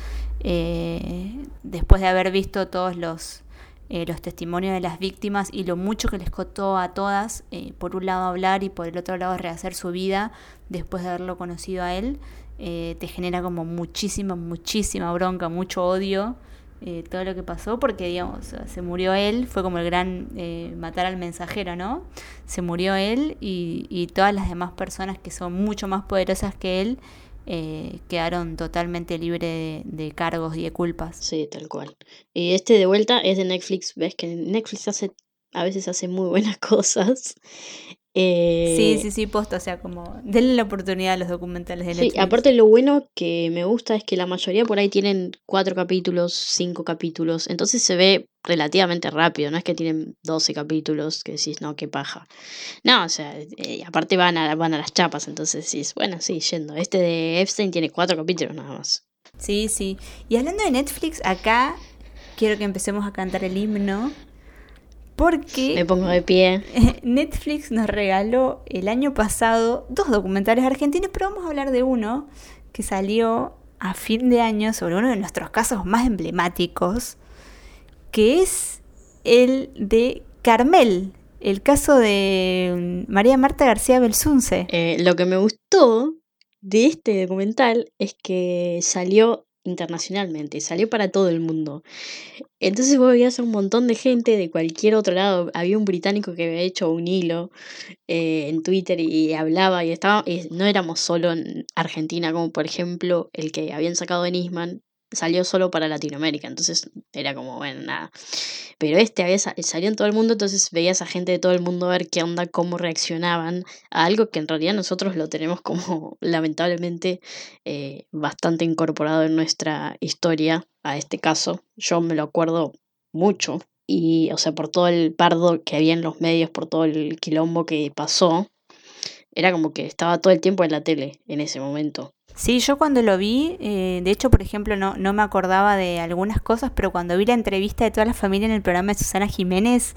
después de haber visto todos los eh, los testimonios de las víctimas y lo mucho que les costó a todas, eh, por un lado hablar y por el otro lado rehacer su vida después de haberlo conocido a él, eh, te genera como muchísima, muchísima bronca, mucho odio. todo lo que pasó porque digamos se murió él fue como el gran matar al mensajero no se murió él y, y todas las demás personas que son mucho más poderosas que él eh, quedaron totalmente libres de, cargos y de culpas. Sí, tal cual. Y este de vuelta es de Netflix, ves que Netflix hace a veces hace muy buenas cosas. Eh, sí, sí, sí, posta, o sea, como denle la oportunidad a los documentales de Netflix. Sí, aparte lo bueno que me gusta es que la mayoría por ahí tienen cuatro capítulos, cinco capítulos, entonces se ve relativamente rápido, no es que tienen 12 capítulos que decís, no, qué paja. No, o sea, eh, aparte van a, van a las chapas, entonces decís, bueno, sí, yendo. Este de Epstein tiene cuatro capítulos nada más. Sí, sí. Y hablando de Netflix, acá quiero que empecemos a cantar el himno porque... Me pongo de pie. Netflix nos regaló el año pasado dos documentales argentinos, pero vamos a hablar de uno que salió a fin de año sobre uno de nuestros casos más emblemáticos, que es el de Carmel, el caso de María Marta García Belsunce. Eh, lo que me gustó de este documental es que salió internacionalmente, salió para todo el mundo. Entonces vos veías a un montón de gente de cualquier otro lado. Había un británico que había hecho un hilo eh, en Twitter y, hablaba y estaba, no éramos solo en Argentina, como por ejemplo el que habían sacado en Nisman, salió solo para Latinoamérica, entonces era como, bueno, nada. Pero este había, salió en todo el mundo, entonces veías a gente de todo el mundo a ver qué onda, cómo reaccionaban a algo que en realidad nosotros lo tenemos como lamentablemente eh, bastante incorporado en nuestra historia, a este caso. Yo me lo acuerdo mucho, y o sea, por todo el pardo que había en los medios, por todo el quilombo que pasó, era como que estaba todo el tiempo en la tele en ese momento. Sí, yo cuando lo vi, eh, de hecho, por ejemplo, no, no me acordaba de algunas cosas, pero cuando vi la entrevista de toda la familia en el programa de Susana Jiménez,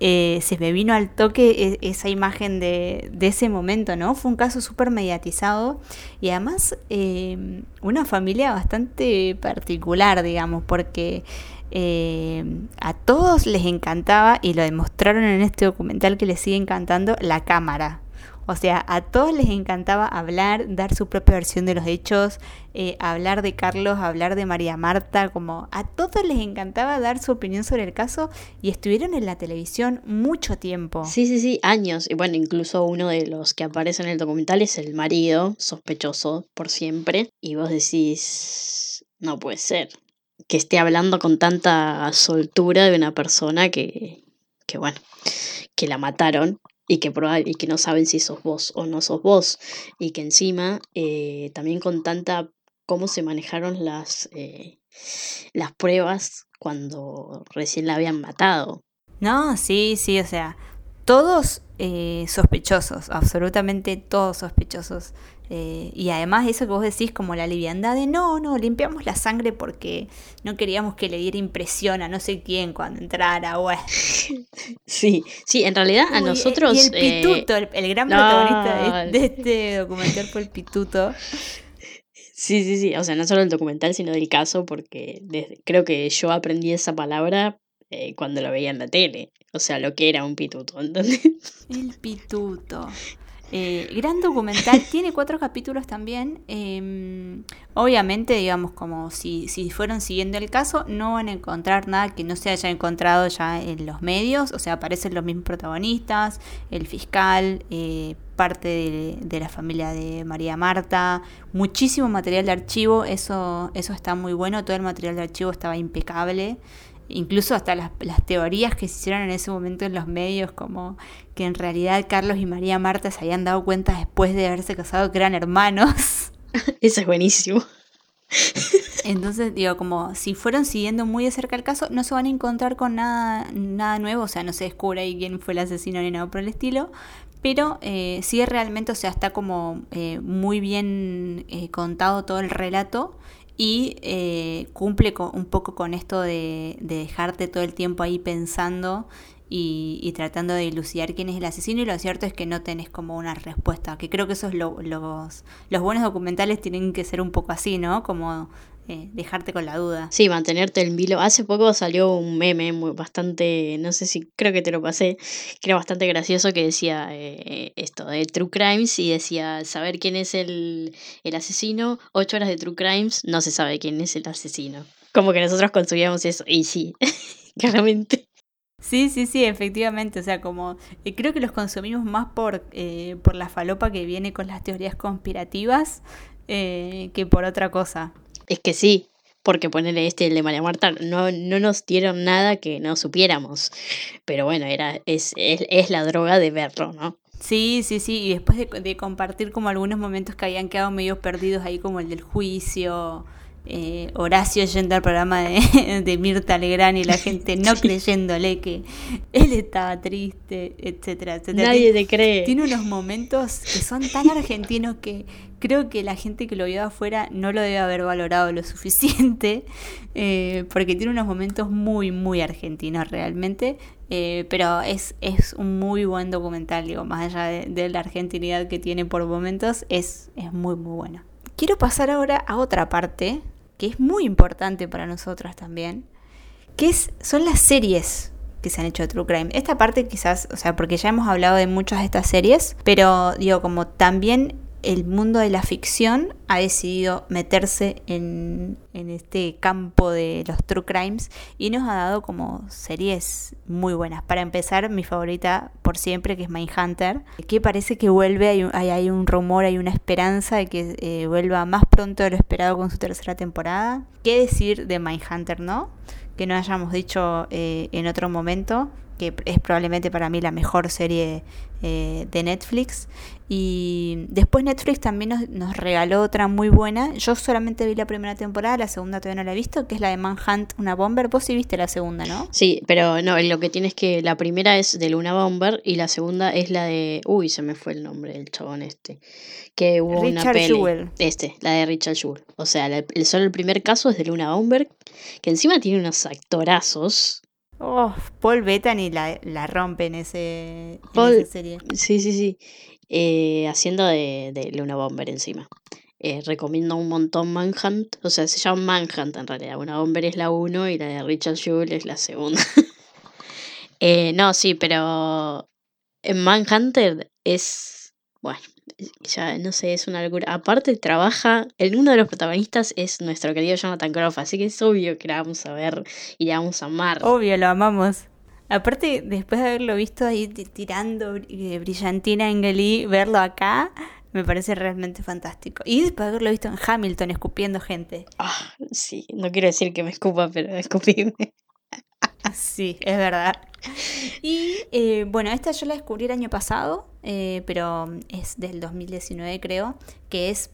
eh, se me vino al toque e, esa imagen de, de, ese momento, ¿no? Fue un caso súper mediatizado y además eh, una familia bastante particular, digamos, porque a todos les encantaba, y lo demostraron en este documental que les sigue encantando, la cámara. O sea, a todos les encantaba hablar, dar su propia versión de los hechos, eh, hablar de Carlos, hablar de María Marta, como a todos les encantaba dar su opinión sobre el caso y estuvieron en la televisión mucho tiempo. Sí, sí, sí, años. Y bueno, incluso uno de los que aparece en el documental es el marido, sospechoso por siempre. Y vos decís, no puede ser que esté hablando con tanta soltura de una persona que, que bueno, que la mataron y que, y que no saben si sos vos o no sos vos. Y que encima eh, también con tanta cómo se manejaron las, eh, las pruebas cuando recién la habían matado. No, sí, sí, o sea, todos eh, sospechosos, absolutamente todos sospechosos. Eh, y además eso que vos decís como la liviandad de no, no, limpiamos la sangre porque no queríamos que le diera impresión a no sé quién cuando entrara, güey. Sí, sí, en realidad a nosotros... Y el eh, pituto, el, gran protagonista de, este documental fue el pituto. Sí, sí, sí, o sea, no solo el documental, sino del caso, porque creo que yo aprendí esa palabra eh, cuando lo veía en la tele. O sea, lo que era un pituto, ¿entendés? El pituto. Eh, gran documental, tiene cuatro capítulos también. Em, obviamente, digamos, como si, si fueron siguiendo el caso, no van a encontrar nada que no se haya encontrado ya en los medios. O sea, aparecen los mismos protagonistas, el fiscal, eh, parte de, de, la familia de María Marta, muchísimo material de archivo, eso, eso está muy bueno, todo el material de archivo estaba impecable incluso hasta las, teorías que se hicieron en ese momento en los medios, como que en realidad Carlos y María Marta se habían dado cuenta después de haberse casado que eran hermanos. Eso es buenísimo. Entonces, digo, como si fueron siguiendo muy de cerca el caso, no se van a encontrar con nada, nada nuevo, o sea, no se descubre ahí quién fue el asesino ni nada por el estilo, pero eh, sí realmente, o sea, está como eh, muy bien eh, contado todo el relato y eh, cumple con, un poco con esto de, dejarte todo el tiempo ahí pensando y, tratando de dilucidar quién es el asesino y lo cierto es que no tenés como una respuesta, que creo que esos lo, los, los buenos documentales tienen que ser un poco así, ¿no? Como eh, dejarte con la duda. Sí, mantenerte en vilo. Hace poco salió un meme muy, bastante, no sé si creo que te lo pasé, que era bastante gracioso que decía eh, esto de True Crimes y decía saber quién es el, el asesino, ocho horas de True Crimes, no se sabe quién es el asesino. Como que nosotros consumíamos eso y sí, claramente. Sí, sí, sí, efectivamente. O sea, como eh, creo que los consumimos más por, por la falopa que viene con las teorías conspirativas que por otra cosa. Es que sí, porque ponerle este, el de María Marta, no, no nos dieron nada que no supiéramos. Pero bueno, era, es, es, la droga de verlo, ¿no? Sí, sí, sí. Y después de, de, compartir como algunos momentos que habían quedado medio perdidos ahí, como el del juicio, eh, Horacio yendo al programa de, de, Mirta Legrand y la gente no creyéndole que él estaba triste, etcétera, etcétera. Nadie te cree. Tiene unos momentos que son tan argentinos que creo que la gente que lo vio afuera no lo debe haber valorado lo suficiente, eh, porque tiene unos momentos muy, muy argentinos realmente. Eh, pero es, es un muy buen documental, digo, más allá de, de la argentinidad que tiene por momentos, es, es muy, muy bueno. Quiero pasar ahora a otra parte que es muy importante para nosotras también, que es, son las series que se han hecho de True Crime. Esta parte quizás, o sea, porque ya hemos hablado de muchas de estas series, pero digo, como también el mundo de la ficción ha decidido meterse en, este campo de los true crimes y nos ha dado como series muy buenas. Para empezar, mi favorita por siempre, que es Mindhunter, que parece que vuelve, hay, hay, un rumor, hay una esperanza de que eh, vuelva más pronto de lo esperado con su tercera temporada. ¿Qué decir de Mindhunter, no? Que no hayamos dicho eh, en otro momento que es probablemente para mí la mejor serie eh, de Netflix. Y después Netflix también nos, regaló otra muy buena. Yo solamente vi la primera temporada, la segunda todavía no la he visto, que es la de Manhunt, una bomber. Vos sí viste la segunda, ¿no? Sí, pero no, lo que tienes que la primera es de Luna Bomber y la segunda es la de... Uy, se me fue el nombre del chabón este. Que hubo una peli. Este, la de Richard Jewell. O sea, el, solo el primer caso es de Luna Bomber, que encima tiene unos actorazos Oh, Paul Bettany la, la rompe en, ese, esa serie. Sí, sí, sí. Eh, haciendo de, de, Luna Bomber encima. Eh, recomiendo un montón Manhunt. O sea, se llama Manhunt en realidad. Una Bomber es la 1 y la de Richard Jewell es la segunda. eh, no, sí, pero en Manhunter es. Bueno, ya no sé, es una locura. Aparte, trabaja. El uno de los protagonistas es nuestro querido Jonathan Groff, así que es obvio que la vamos a ver y la vamos a amar. Obvio, lo amamos. Aparte, después de haberlo visto ahí tirando brillantina en Glee, verlo acá me parece realmente fantástico. Y después de haberlo visto en Hamilton escupiendo gente. Ah, sí, no quiero decir que me escupa, pero escupirme. sí, es verdad. Y eh, bueno, esta yo la descubrí el año pasado, eh, pero es del 2019 creo, que es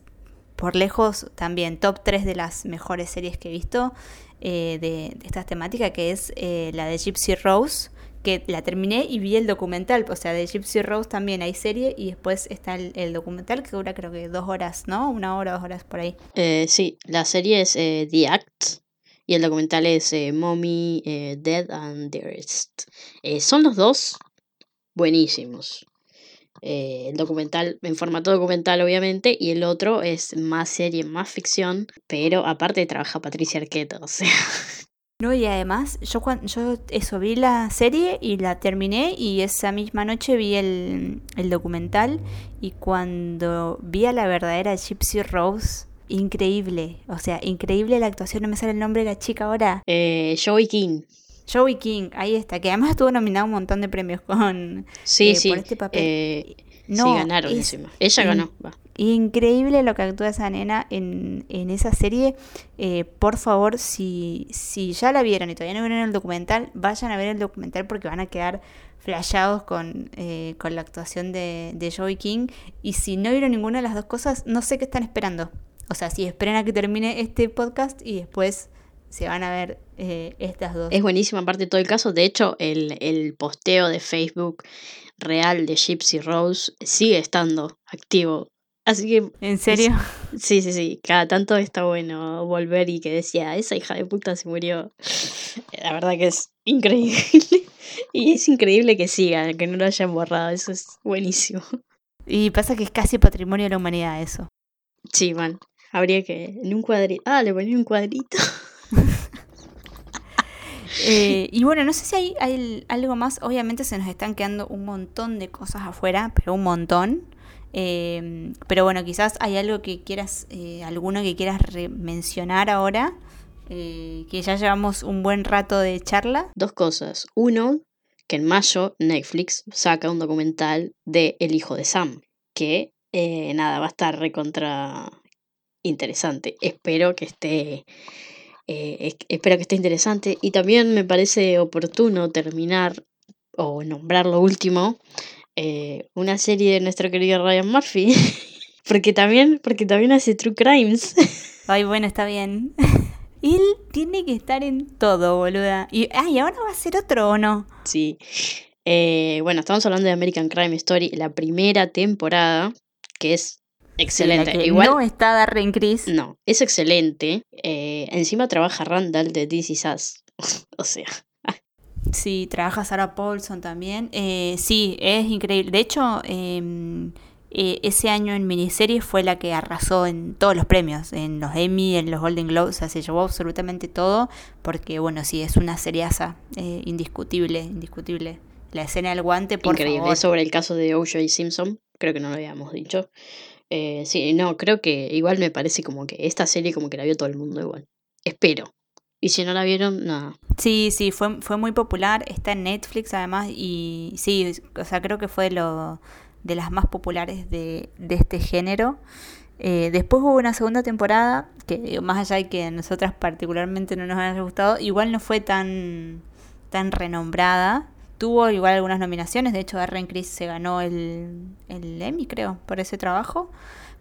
por lejos también top 3 de las mejores series que he visto. eh, de, de estas temáticas, que es la de Gypsy Rose, que la terminé y vi el documental, o sea, de Gypsy Rose también hay serie y después está el, el documental que dura creo que dos horas, ¿no? Una hora, dos horas por ahí. Sí, la serie es The Act y el documental es eh, Mommy, eh, Dead and the Rest. Eh, son los dos buenísimos. El documental en formato documental, obviamente, y el otro es más serie, más ficción, pero aparte trabaja Patricia Arquette, o sea. No, y además, yo yo eso vi la serie y la terminé y esa misma noche vi el, el documental y cuando vi a la verdadera Gypsy Rose, increíble, o sea, increíble la actuación, no me sale el nombre de la chica ahora. Eh, Joey King. Joey King, ahí está, que además estuvo nominado un montón de premios con Sí, eh, sí. por este papel. eh, No, sí, ganaron es encima. Ella ganó. va. Increíble lo que actúa esa nena en, en esa serie. Eh, por favor, si, si ya la vieron y todavía no vieron el documental, vayan a ver el documental porque van a quedar flashados con, eh, con la actuación de, de Joey King. Y si no vieron ninguna de las dos cosas, no sé qué están esperando. O sea, si esperan a que termine este podcast y después se van a ver eh, estas dos. Es buenísima aparte de todo el caso. De hecho, el, el posteo de Facebook real de Gypsy Rose sigue estando activo. Así que ¿En serio? sí, sí, sí. Cada tanto está bueno volver y que decía, esa hija de puta se murió. La verdad que es increíble. Y es increíble que siga, que no lo hayan borrado. Eso es buenísimo. Y pasa que es casi patrimonio de la humanidad eso. Sí, man. Habría que. En un cuadrito. Ah, le ponía un cuadrito. Eh, y bueno, no sé si hay, hay algo más. Obviamente se nos están quedando un montón de cosas afuera, pero un montón. Eh, pero bueno, quizás hay algo que quieras, eh, alguno que quieras mencionar ahora. que ya llevamos un buen rato de charla. Dos cosas. Uno, que en mayo Netflix saca un documental de El hijo de Sam. Que eh, nada, va a estar recontra interesante. Espero que esté. eh, es- espero que esté interesante. Y también me parece oportuno terminar o nombrar lo último. eh, una serie de nuestro querido Ryan Murphy. porque también, porque también hace True Crimes. Ay, bueno, está bien. Él tiene que estar en todo, boluda. Y, ah, ¿y ahora va a ser otro o no? Sí. Eh, bueno, estamos hablando de American Crime Story, la primera temporada, que es excelente. Sí, la que Igual, no está Darren Criss. no, es excelente. Eh, encima trabaja Randall de This Is Us. o sea, Sí, trabaja Sarah Paulson también. Eh, sí, es increíble. De hecho, eh, eh, ese año en miniseries fue la que arrasó en todos los premios, en los Emmy, en los Golden Globes, o sea, se llevó absolutamente todo, porque bueno, sí, es una seriaza, eh, indiscutible, indiscutible. La escena del guante, por increíble. favor. Es sobre el caso de O.J. Simpson, creo que no lo habíamos dicho. Eh, sí, no, creo que igual me parece como que esta serie como que la vio todo el mundo igual. Espero. Y si no la vieron, nada. Sí, sí, fue, fue muy popular, está en Netflix además, y sí, o sea, creo que fue lo, de las más populares de, de este género. Eh, después hubo una segunda temporada, que más allá de que a nosotras particularmente no nos haya gustado, igual no fue tan, tan renombrada. Tuvo igual algunas nominaciones, de hecho Darren Criss se ganó el, el Emmy, creo, por ese trabajo,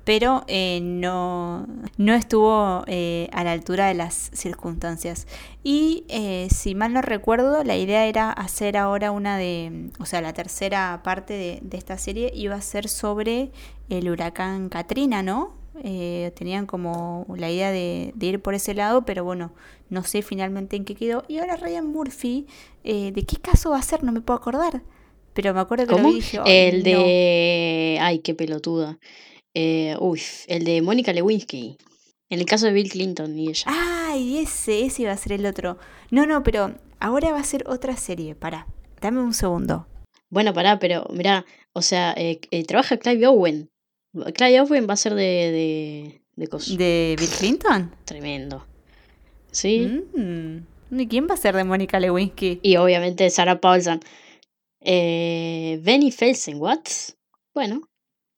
pero eh, no, no estuvo eh, a la altura de las circunstancias. Y eh, si mal no recuerdo, la idea era hacer ahora una de, o sea, la tercera parte de, de esta serie iba a ser sobre el huracán Katrina, ¿no? Eh, tenían como la idea de, de ir por ese lado, pero bueno, no sé finalmente en qué quedó. Y ahora Ryan Murphy, eh, ¿de qué caso va a ser? No me puedo acordar. Pero me acuerdo que ¿Cómo? lo vi y dije, "Ay, El no". de. Ay, qué pelotuda. Eh, uy, el de Mónica Lewinsky. En el caso de Bill Clinton y ella. Ay, ese, ese iba a ser el otro. No, no, pero ahora va a ser otra serie. Pará, dame un segundo. Bueno, pará, pero mirá, o sea, eh, eh, trabaja Clive Owen. Owen va a ser de. de. de cos- ¿De Bill Clinton? Tremendo. ¿Sí? Mm. ¿Y quién va a ser de Mónica Lewinsky? Y obviamente Sarah Paulson. Eh, Benny Felsen, ¿what? Bueno,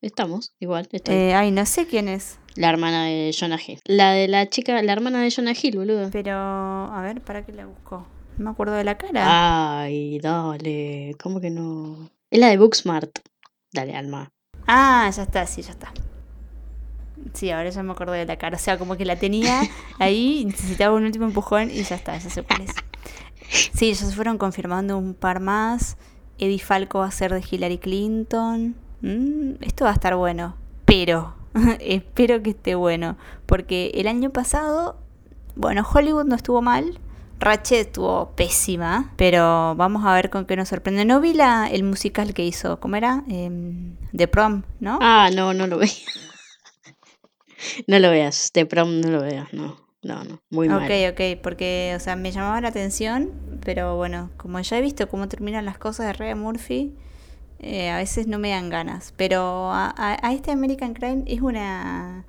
estamos, igual. Estoy. Eh, ay, no sé quién es. La hermana de Jonah Hill. La de la chica, la hermana de Jonah Hill, boludo. Pero, a ver, ¿para qué la busco? No me acuerdo de la cara. Ay, dale. ¿Cómo que no? Es la de Booksmart. Dale, Alma. Ah, ya está, sí, ya está. Sí, ahora ya me acuerdo de la cara. O sea, como que la tenía ahí, necesitaba un último empujón y ya está, ya sé cuál es. Sí, ya se fueron confirmando un par más. Eddie Falco va a ser de Hillary Clinton. Mm, esto va a estar bueno. Pero, espero que esté bueno. Porque el año pasado, bueno, Hollywood no estuvo mal. Ratchet estuvo pésima, pero vamos a ver con qué nos sorprende. No vi la, el musical que hizo, ¿cómo era? Eh, The Prom, ¿no? Ah, no, no lo vi. no lo veas, The Prom no lo veas, no. No, no, muy mal. Ok, ok, porque, o sea, me llamaba la atención, pero bueno, como ya he visto cómo terminan las cosas de Ryan Murphy, eh, a veces no me dan ganas. Pero a, a, este American Crime es una,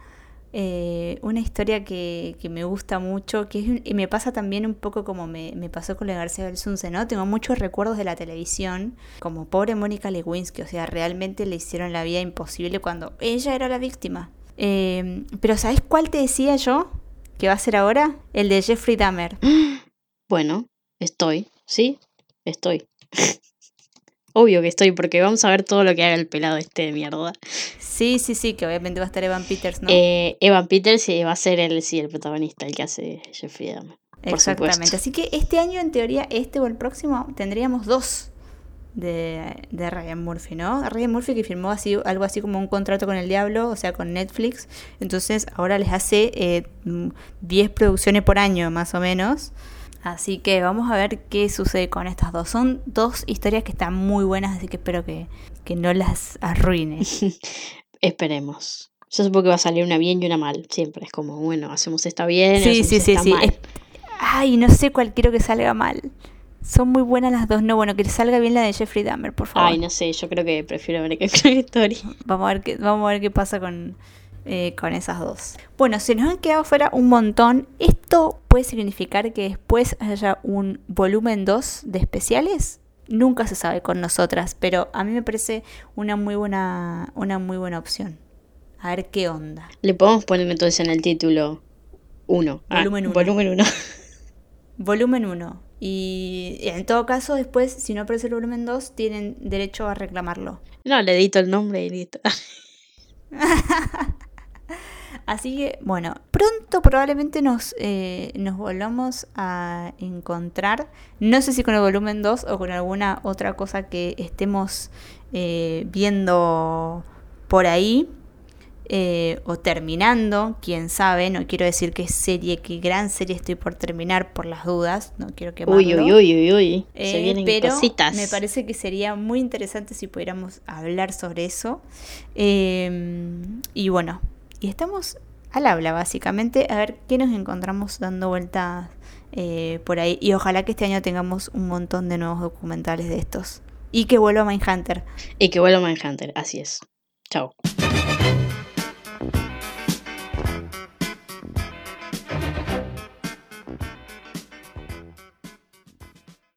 eh, una historia que, que, me gusta mucho, que es, y me pasa también un poco como me, me pasó con la García del Sunce, ¿no? Tengo muchos recuerdos de la televisión, como pobre Mónica Lewinsky, o sea, realmente le hicieron la vida imposible cuando ella era la víctima. Eh, pero ¿sabes cuál te decía yo? que va a ser ahora, el de Jeffrey Dahmer. Bueno, estoy, ¿sí? Estoy. Obvio que estoy, porque vamos a ver todo lo que haga el pelado este de mierda. Sí, sí, sí, que obviamente va a estar Evan Peters, ¿no? Eh, Evan Peters sí, va a ser el, sí, el protagonista, el que hace Jeffrey Dahmer. Exactamente. Así que este año, en teoría, este o el próximo, tendríamos dos de, de, Ryan Murphy, ¿no? Ryan Murphy que firmó así, algo así como un contrato con el diablo, o sea, con Netflix. Entonces ahora les hace 10 eh, producciones por año, más o menos. Así que vamos a ver qué sucede con estas dos. Son dos historias que están muy buenas, así que espero que, que no las arruine. Esperemos. Yo supongo que va a salir una bien y una mal. Siempre es como, bueno, hacemos esta bien. Sí, sí, sí, sí. Ay, no sé cuál quiero que salga mal. Son muy buenas las dos. No, bueno, que salga bien la de Jeffrey Dahmer, por favor. Ay, no sé, yo creo que prefiero American Crime Story. Vamos a ver qué, vamos a ver qué pasa con, eh, con esas dos. Bueno, se nos han quedado fuera un montón. Esto puede significar que después haya un volumen 2 de especiales. Nunca se sabe con nosotras, pero a mí me parece una muy buena, una muy buena opción. A ver qué onda. Le podemos poner entonces en el título 1. Volumen 1. Ah, volumen 1. volumen 1. Y en todo caso, después, si no aparece el volumen 2, tienen derecho a reclamarlo. No, le edito el nombre y listo. Así que, bueno, pronto probablemente nos, eh, nos volvamos a encontrar. No sé si con el volumen 2 o con alguna otra cosa que estemos eh, viendo por ahí. Eh, o terminando, quién sabe, no quiero decir qué serie, qué gran serie estoy por terminar por las dudas, no quiero que Uy, uy, uy, uy, uy. Se vienen pero cositas. Me parece que sería muy interesante si pudiéramos hablar sobre eso. Em, y bueno, y estamos al habla básicamente, a ver qué nos encontramos dando vueltas eh, por ahí. Y ojalá que este año tengamos un montón de nuevos documentales de estos. Y que vuelva Mindhunter. Y que vuelva Mindhunter, así es. Chao.